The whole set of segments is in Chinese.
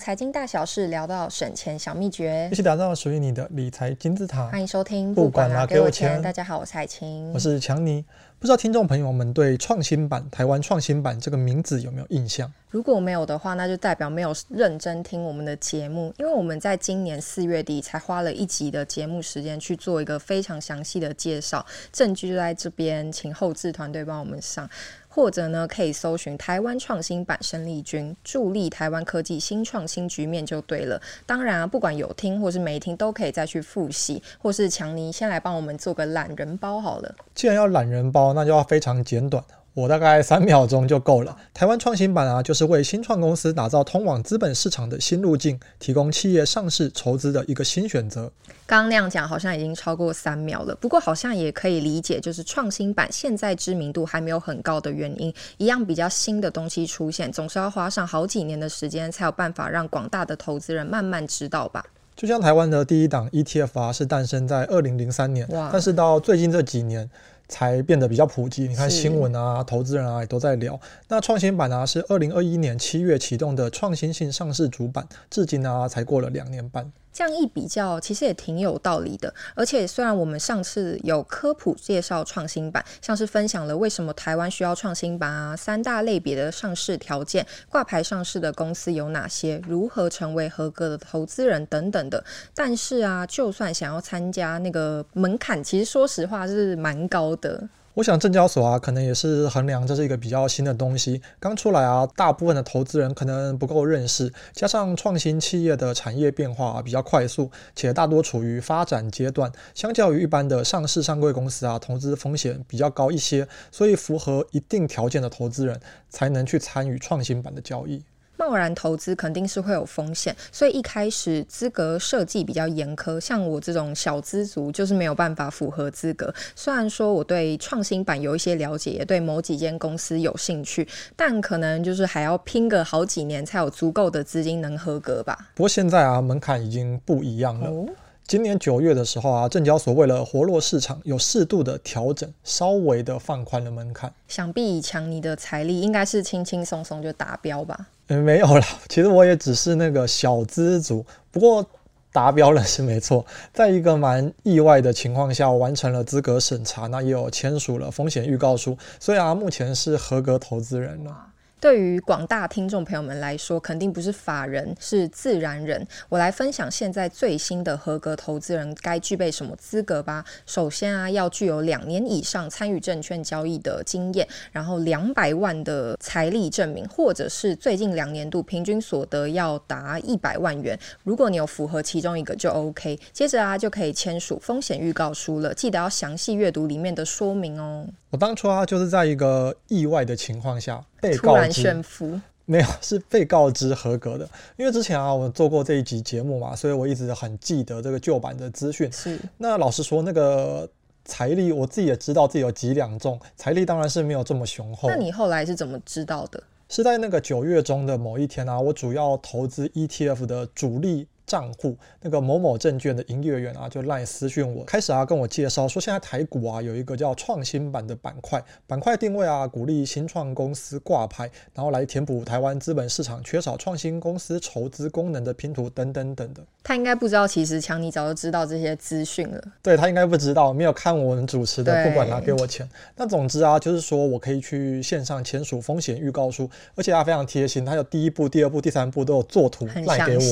财经大小事聊到省钱小秘诀，一起打造属于你的理财金字塔。欢迎收听，不管啦，给我钱。大家好，我是海晴，我是强尼。不知道听众朋友们对创新版台湾创新版这个名字有没有印象？如果没有的话，那就代表没有认真听我们的节目，因为我们在今年四月底才花了一集的节目时间去做一个非常详细的介绍，证据就在这边，请后置团队帮我们上，或者呢可以搜寻台湾创新版生力军，助力台湾科技新创新局面就对了。当然啊，不管有听或是没听，都可以再去复习，或是强尼先来帮我们做个懒人包好了。既然要懒人包，那就要非常简短，我大概三秒钟就够了。台湾创新版啊，就是为新创公司打造通往资本市场的新路径，提供企业上市筹资的一个新选择。刚刚那样讲好像已经超过三秒了，不过好像也可以理解，就是创新版现在知名度还没有很高的原因。一样比较新的东西出现，总是要花上好几年的时间，才有办法让广大的投资人慢慢知道吧。就像台湾的第一档 ETF 啊，是诞生在二零零三年，哇但是到最近这几年才变得比较普及。你看新闻啊，投资人啊也都在聊。那创新版啊，是二零二一年七月启动的创新性上市主板，至今啊才过了两年半。这样一比较，其实也挺有道理的。而且，虽然我们上次有科普介绍创新版，像是分享了为什么台湾需要创新版啊，三大类别的上市条件，挂牌上市的公司有哪些，如何成为合格的投资人等等的。但是啊，就算想要参加那个门槛，其实说实话是蛮高的。我想证交所啊，可能也是衡量这是一个比较新的东西，刚出来啊，大部分的投资人可能不够认识，加上创新企业的产业变化啊比较快速，且大多处于发展阶段，相较于一般的上市上柜公司啊，投资风险比较高一些，所以符合一定条件的投资人才能去参与创新版的交易。贸然投资肯定是会有风险，所以一开始资格设计比较严苛。像我这种小资族，就是没有办法符合资格。虽然说我对创新版有一些了解，也对某几间公司有兴趣，但可能就是还要拼个好几年才有足够的资金能合格吧。不过现在啊，门槛已经不一样了。哦、今年九月的时候啊，证交所为了活络市场，有适度的调整，稍微的放宽了门槛。想必以强尼的财力，应该是轻轻松松就达标吧。嗯，没有了，其实我也只是那个小资族，不过达标了是没错。在一个蛮意外的情况下，我完成了资格审查，那也有签署了风险预告书，所以啊，目前是合格投资人了。对于广大听众朋友们来说，肯定不是法人，是自然人。我来分享现在最新的合格投资人该具备什么资格吧。首先啊，要具有两年以上参与证券交易的经验，然后两百万的财力证明，或者是最近两年度平均所得要达一百万元。如果你有符合其中一个就 OK。接着啊，就可以签署风险预告书了。记得要详细阅读里面的说明哦。我当初啊，就是在一个意外的情况下被告知炫富，没有，是被告知合格的。因为之前啊，我做过这一集节目嘛，所以我一直很记得这个旧版的资讯。是，那老实说，那个财力我自己也知道自己有几两重，财力当然是没有这么雄厚。那你后来是怎么知道的？是在那个九月中的某一天啊，我主要投资 ETF 的主力。账户那个某某证券的营业员啊，就赖私讯我，开始啊跟我介绍说，现在台股啊有一个叫创新版的板块，板块定位啊鼓励新创公司挂牌，然后来填补台湾资本市场缺少创新公司筹资功能的拼图等等等。他应该不知道，其实强尼早就知道这些资讯了。对，他应该不知道，没有看我们主持的，不管他给我钱。那总之啊，就是说我可以去线上签署风险预告书，而且他非常贴心，他有第一步、第二步、第三步都有做图赖给我，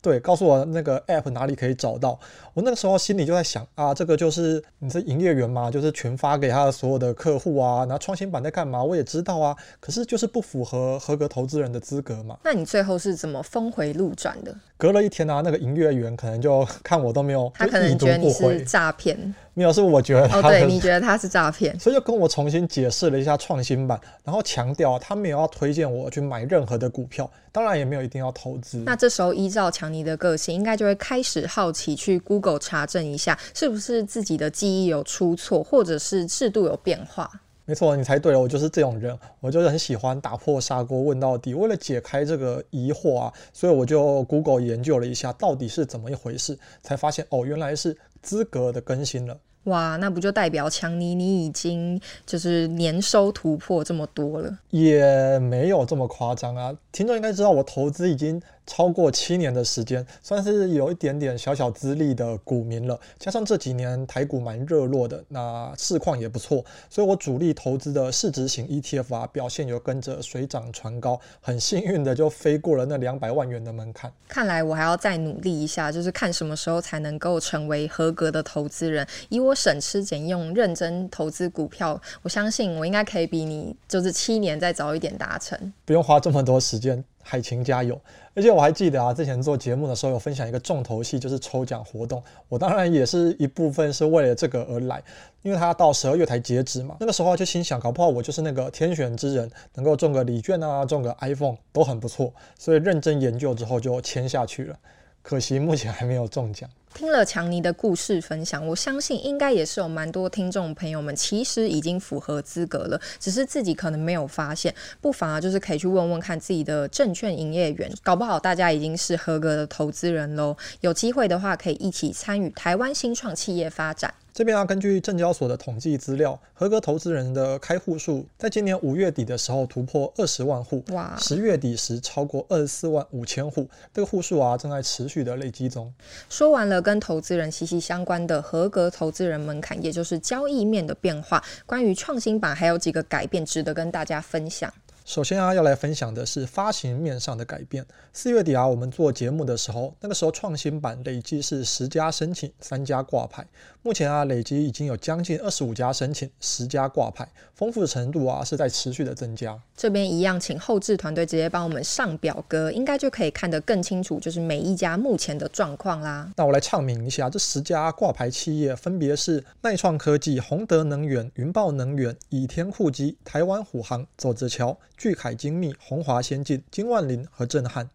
对，告诉我那个 app 哪里可以找到。我那个时候心里就在想啊，这个就是你是营业员嘛，就是群发给他的所有的客户啊。然后创新版在干嘛？我也知道啊，可是就是不符合合格投资人的资格嘛。那你最后是怎么峰回路转的？隔了一天啊，那个营业员可能就看我都没有，他可能觉得你是诈骗。没有，是我觉得他。哦，对，你觉得他是诈骗，所以就跟我重新解释了一下创新版，然后强调他没有要推荐我去买任何的股票，当然也没有一定要投资。那这时候依照强尼的个性，应该就会开始好奇去 Google 查证一下，是不是自己的记忆有出错，或者是制度有变化。没错，你猜对了，我就是这种人，我就是很喜欢打破砂锅问到底。为了解开这个疑惑啊，所以我就 Google 研究了一下到底是怎么一回事，才发现哦，原来是资格的更新了。哇，那不就代表强尼你已经就是年收突破这么多了？也没有这么夸张啊。听众应该知道我投资已经超过七年的时间，算是有一点点小小资历的股民了。加上这几年台股蛮热络的，那市况也不错，所以我主力投资的市值型 ETF 啊，表现有跟着水涨船高，很幸运的就飞过了那两百万元的门槛。看来我还要再努力一下，就是看什么时候才能够成为合格的投资人。以我省吃俭用、认真投资股票，我相信我应该可以比你就是七年再早一点达成，不用花这么多时间。海晴加油！而且我还记得啊，之前做节目的时候有分享一个重头戏，就是抽奖活动。我当然也是一部分是为了这个而来，因为它到十二月才截止嘛。那个时候就心想，搞不好我就是那个天选之人，能够中个礼券啊，中个 iPhone 都很不错。所以认真研究之后就签下去了。可惜目前还没有中奖。听了强尼的故事分享，我相信应该也是有蛮多听众朋友们其实已经符合资格了，只是自己可能没有发现。不妨啊，就是可以去问问看自己的证券营业员，搞不好大家已经是合格的投资人喽。有机会的话，可以一起参与台湾新创企业发展。这边啊，根据证交所的统计资料，合格投资人的开户数在今年五月底的时候突破二十万户，哇！十月底时超过二十四万五千户，这个户数啊正在持续的累积中。说完了跟投资人息息相关的合格投资人门槛，也就是交易面的变化，关于创新版还有几个改变值得跟大家分享。首先啊，要来分享的是发行面上的改变。四月底啊，我们做节目的时候，那个时候创新版累计是十家申请，三家挂牌。目前啊，累计已经有将近二十五家申请，十家挂牌，丰富的程度啊是在持续的增加。这边一样，请后置团队直接帮我们上表格，应该就可以看得更清楚，就是每一家目前的状况啦。那我来唱名一下，这十家挂牌企业分别是耐创科技、宏德能源、云豹能源、倚天酷基、台湾虎航、走着瞧。巨凯精密、宏华先进、金万林和震撼。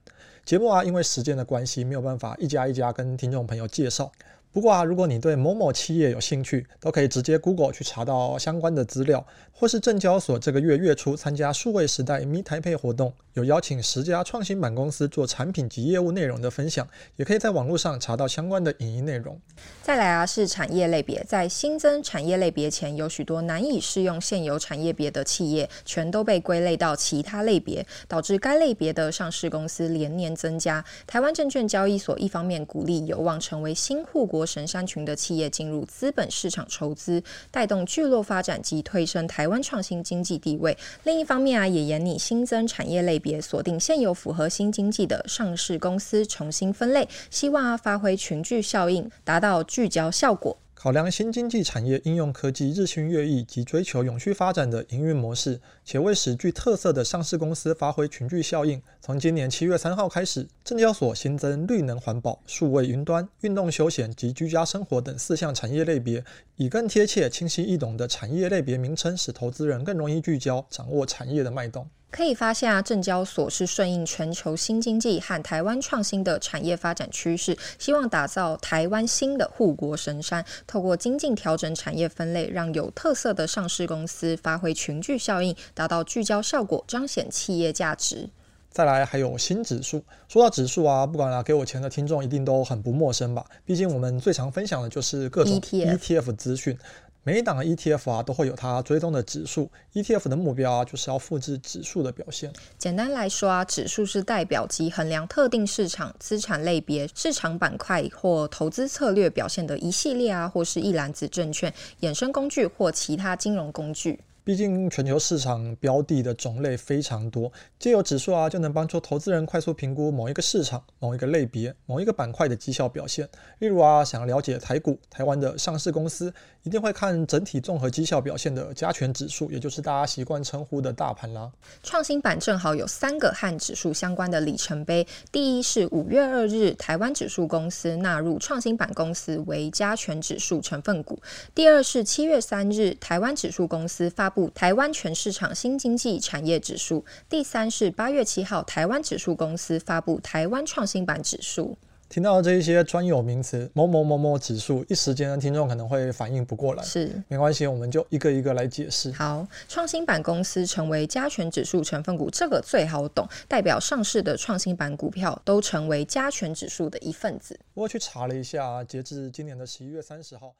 节目啊，因为时间的关系，没有办法一家一家跟听众朋友介绍。不过啊，如果你对某某企业有兴趣，都可以直接 Google 去查到相关的资料，或是证交所这个月月初参加数位时代 Meet Taipei 活动，有邀请十家创新板公司做产品及业务内容的分享，也可以在网络上查到相关的影音内容。再来啊，是产业类别，在新增产业类别前，有许多难以适用现有产业别的企业，全都被归类到其他类别，导致该类别的上市公司连年增加。台湾证券交易所一方面鼓励有望成为新护国国神山群的企业进入资本市场筹资，带动聚落发展及推升台湾创新经济地位。另一方面啊，也严拟新增产业类别，锁定现有符合新经济的上市公司，重新分类，希望啊发挥群聚效应，达到聚焦效果。考量新经济产业应用科技日新月异及追求永续发展的营运模式，且为使具特色的上市公司发挥群聚效应，从今年七月三号开始，证交所新增绿能环保、数位云端、运动休闲及居家生活等四项产业类别，以更贴切、清晰易懂的产业类别名称，使投资人更容易聚焦，掌握产业的脉动。可以发现啊，证交所是顺应全球新经济和台湾创新的产业发展趋势，希望打造台湾新的护国神山。透过精进调整产业分类，让有特色的上市公司发挥群聚效应，达到聚焦效果，彰显企业价值。再来还有新指数，说到指数啊，不管啊给我钱的听众一定都很不陌生吧？毕竟我们最常分享的就是各种 ETF 资讯。每一档 ETF 啊，都会有它追踪的指数。ETF 的目标啊，就是要复制指数的表现。简单来说啊，指数是代表及衡量特定市场、资产类别、市场板块或投资策略表现的一系列啊，或是一篮子证券、衍生工具或其他金融工具。毕竟全球市场标的的种类非常多，借由指数啊，就能帮助投资人快速评估某一个市场、某一个类别、某一个板块的绩效表现。例如啊，想了解台股、台湾的上市公司，一定会看整体综合绩效表现的加权指数，也就是大家习惯称呼的大盘啦。创新板正好有三个和指数相关的里程碑：第一是五月二日，台湾指数公司纳入创新板公司为加权指数成分股；第二是七月三日，台湾指数公司发布。台湾全市场新经济产业指数，第三是八月七号，台湾指数公司发布台湾创新板指数。听到这一些专有名词，某某某某指数，一时间的听众可能会反应不过来。是，没关系，我们就一个一个来解释。好，创新板公司成为加权指数成分股，这个最好懂，代表上市的创新板股票都成为加权指数的一份子。我去查了一下，截至今年的十一月三十号。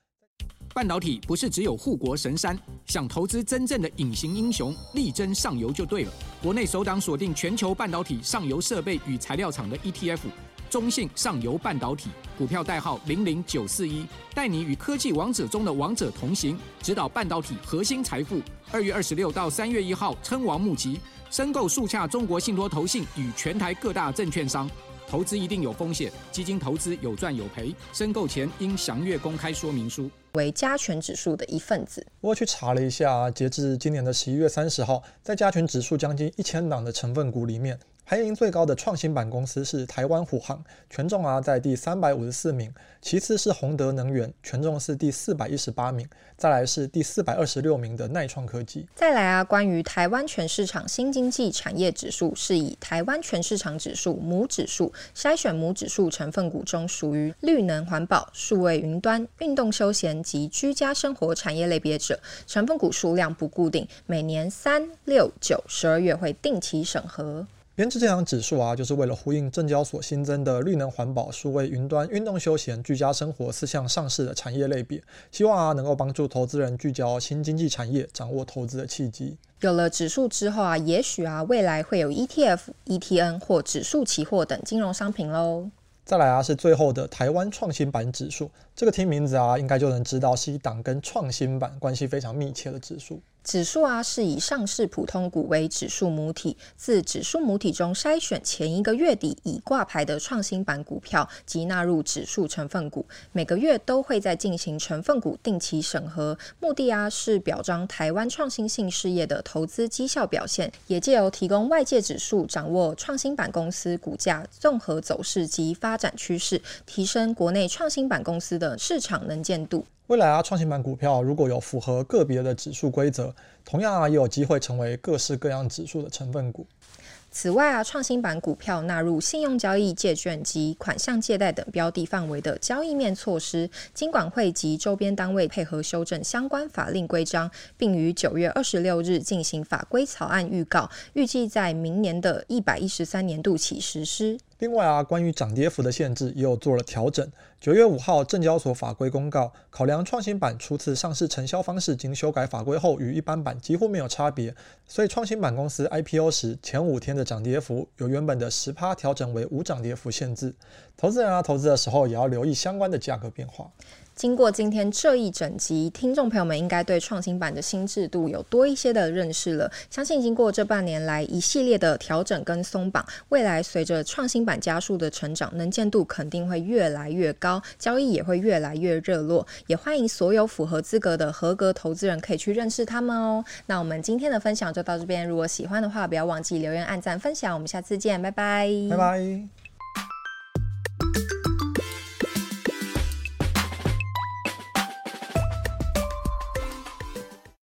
半导体不是只有护国神山，想投资真正的隐形英雄，力争上游就对了。国内首档锁定全球半导体上游设备与材料厂的 ETF，中信上游半导体股票代号零零九四一，带你与科技王者中的王者同行，指导半导体核心财富。二月二十六到三月一号，称王募集，申购速洽中国信托投信与全台各大证券商。投资一定有风险，基金投资有赚有赔，申购前应详阅公开说明书。为加权指数的一份子，我去查了一下，截至今年的十一月三十号，在加权指数将近一千档的成分股里面。排名最高的创新板公司是台湾虎航，权重啊在第三百五十四名，其次是宏德能源，权重是第四百一十八名，再来是第四百二十六名的耐创科技。再来啊，关于台湾全市场新经济产业指数，是以台湾全市场指数母指数筛选母指数成分股中属于绿能环保、数位云端、运动休闲及居家生活产业类别者，成分股数量不固定，每年三六九十二月会定期审核。编制这档指数啊，就是为了呼应证交所新增的绿能环保、数位云端、运动休闲、居家生活四项上市的产业类别，希望啊能够帮助投资人聚焦新经济产业，掌握投资的契机。有了指数之后啊，也许啊未来会有 ETF、ETN 或指数期货等金融商品喽。再来啊，是最后的台湾创新版指数，这个听名字啊，应该就能知道是一档跟创新版关系非常密切的指数。指数啊，是以上市普通股为指数母体，自指数母体中筛选前一个月底已挂牌的创新板股票，即纳入指数成分股。每个月都会在进行成分股定期审核，目的啊是表彰台湾创新性事业的投资绩效表现，也借由提供外界指数，掌握创新板公司股价综合走势及发展趋势，提升国内创新板公司的市场能见度。未来啊，创新板股票如果有符合个别的指数规则，同样啊也有机会成为各式各样指数的成分股。此外啊，创新板股票纳入信用交易、借券及款项借贷等标的范围的交易面措施，金管会及周边单位配合修正相关法令规章，并于九月二十六日进行法规草案预告，预计在明年的一百一十三年度起实施。另外啊，关于涨跌幅的限制也有做了调整。九月五号，证交所法规公告，考量创新版初次上市承销方式经修改法规后，与一般版几乎没有差别，所以创新版公司 IPO 时前五天的涨跌幅由原本的十趴调整为无涨跌幅限制。投资人啊，投资的时候也要留意相关的价格变化。经过今天这一整集，听众朋友们应该对创新版的新制度有多一些的认识了。相信经过这半年来一系列的调整跟松绑，未来随着创新版加速的成长，能见度肯定会越来越高，交易也会越来越热络。也欢迎所有符合资格的合格投资人可以去认识他们哦。那我们今天的分享就到这边，如果喜欢的话，不要忘记留言、按赞、分享。我们下次见，拜拜，拜拜。